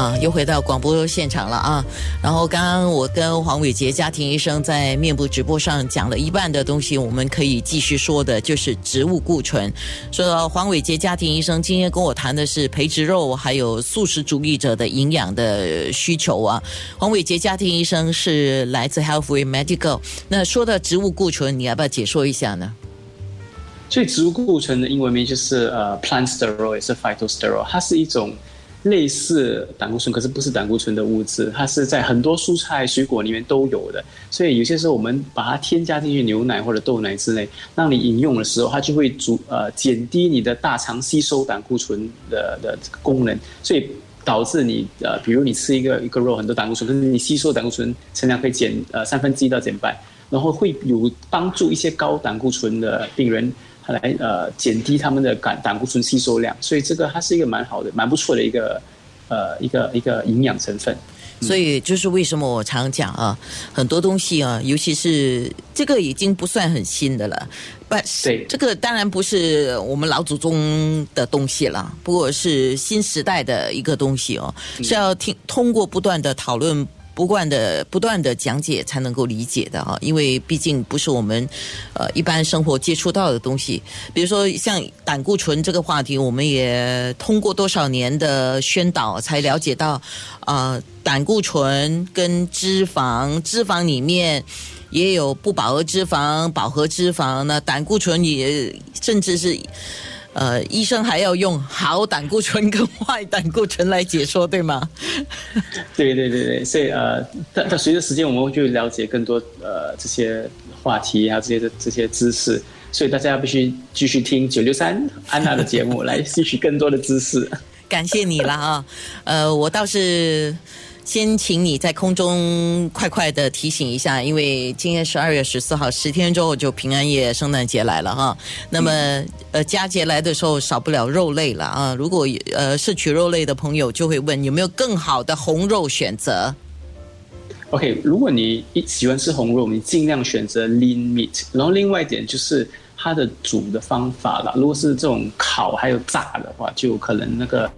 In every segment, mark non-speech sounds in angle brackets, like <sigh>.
啊，又回到广播现场了啊！然后刚刚我跟黄伟杰家庭医生在面部直播上讲了一半的东西，我们可以继续说的，就是植物固醇。说到黄伟杰家庭医生今天跟我谈的是培植肉，还有素食主义者的营养的需求啊。黄伟杰家庭医生是来自 Healthway Medical。那说到植物固醇，你要不要解说一下呢？所以植物固醇的英文名就是呃 plant steroid，也是 phytosterol，它是一种。类似胆固醇，可是不是胆固醇的物质，它是在很多蔬菜水果里面都有的。所以有些时候我们把它添加进去牛奶或者豆奶之类，让你饮用的时候，它就会阻呃减低你的大肠吸收胆固醇的的功能，所以导致你呃，比如你吃一个一个肉很多胆固醇，可是你吸收胆固醇成量可以减呃三分之一到减半，然后会有帮助一些高胆固醇的病人。来呃减低他们的胆胆固醇吸收量，所以这个它是一个蛮好的、蛮不错的一个呃一个一个营养成分。所以就是为什么我常讲啊，很多东西啊，尤其是这个已经不算很新的了，不，对，这个当然不是我们老祖宗的东西了，不过是新时代的一个东西哦，是要听通过不断的讨论。不断的、不断的讲解才能够理解的哈，因为毕竟不是我们呃一般生活接触到的东西。比如说像胆固醇这个话题，我们也通过多少年的宣导才了解到，啊，胆固醇跟脂肪，脂肪里面也有不饱和脂肪、饱和脂肪，那胆固醇也甚至是。呃，医生还要用好胆固醇跟坏胆固醇来解说，对吗？<laughs> 对对对对，所以呃，但但随着时间，我们就了解更多呃这些话题啊，这些的这些知识，所以大家必须继续听九六三安娜的节目，来吸取更多的知识。<laughs> 感谢你了啊，呃，我倒是。先请你在空中快快的提醒一下，因为今天十二月十四号，十天之后就平安夜、圣诞节来了哈。那么，呃，佳节来的时候少不了肉类了啊。如果呃摄取肉类的朋友就会问，有没有更好的红肉选择？OK，如果你一喜欢吃红肉，你尽量选择 lean meat。然后另外一点就是它的煮的方法了。如果是这种烤还有炸的话，就可能那个。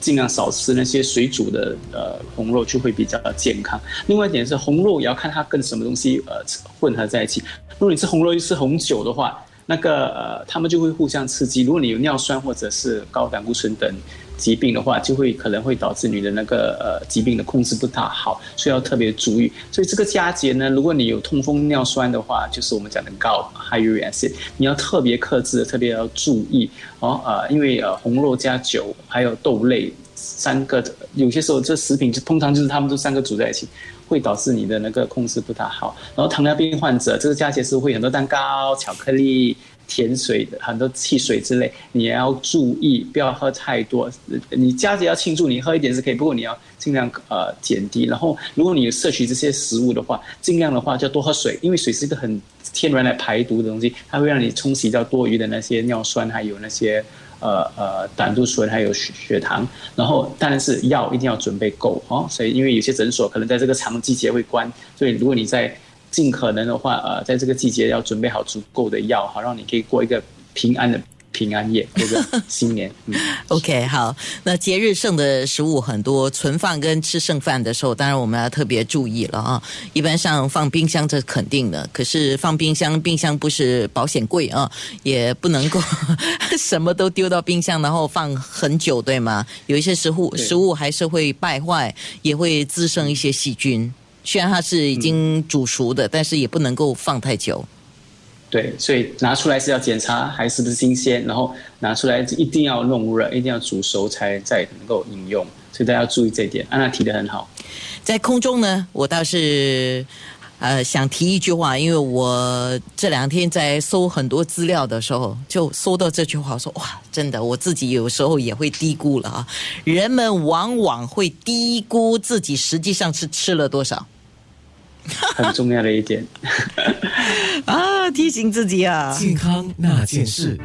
尽量少吃那些水煮的呃红肉，就会比较健康。另外一点是红肉也要看它跟什么东西呃混合在一起。如果你吃红肉又吃红酒的话，那个呃它们就会互相刺激。如果你有尿酸或者是高胆固醇等。疾病的话，就会可能会导致你的那个呃疾病的控制不大好，所以要特别注意。所以这个佳节呢，如果你有痛风尿酸的话，就是我们讲的高 high uric acid，你要特别克制，特别要注意哦。呃，因为呃红肉加酒还有豆类三个，有些时候这食品就通常就是他们都三个煮在一起，会导致你的那个控制不大好。然后糖尿病患者，这个佳节是会很多蛋糕、巧克力。甜水的很多汽水之类，你也要注意，不要喝太多。你佳节要庆祝，你喝一点是可以，不过你要尽量呃减低。然后，如果你有摄取这些食物的话，尽量的话就多喝水，因为水是一个很天然来排毒的东西，它会让你冲洗掉多余的那些尿酸，还有那些呃呃胆固醇，还有血血糖。然后，当然是药一定要准备够哦。所以，因为有些诊所可能在这个长季节会关，所以如果你在尽可能的话，呃，在这个季节要准备好足够的药，好让你可以过一个平安的平安夜，过个新年。<laughs> 嗯，OK，好。那节日剩的食物很多，存放跟吃剩饭的时候，当然我们要特别注意了啊。一般上放冰箱这肯定的，可是放冰箱，冰箱不是保险柜啊，也不能够 <laughs> 什么都丢到冰箱，然后放很久，对吗？有一些食物食物还是会败坏，也会滋生一些细菌。虽然它是已经煮熟的，但是也不能够放太久。对，所以拿出来是要检查还是不是新鲜，然后拿出来一定要弄热，一定要煮熟才再能够饮用。所以大家要注意这一点。安娜提的很好。在空中呢，我倒是呃想提一句话，因为我这两天在搜很多资料的时候，就搜到这句话，说哇，真的，我自己有时候也会低估了啊。人们往往会低估自己实际上是吃了多少。<laughs> 很重要的一点 <laughs> 啊，提醒自己啊，健康那件事。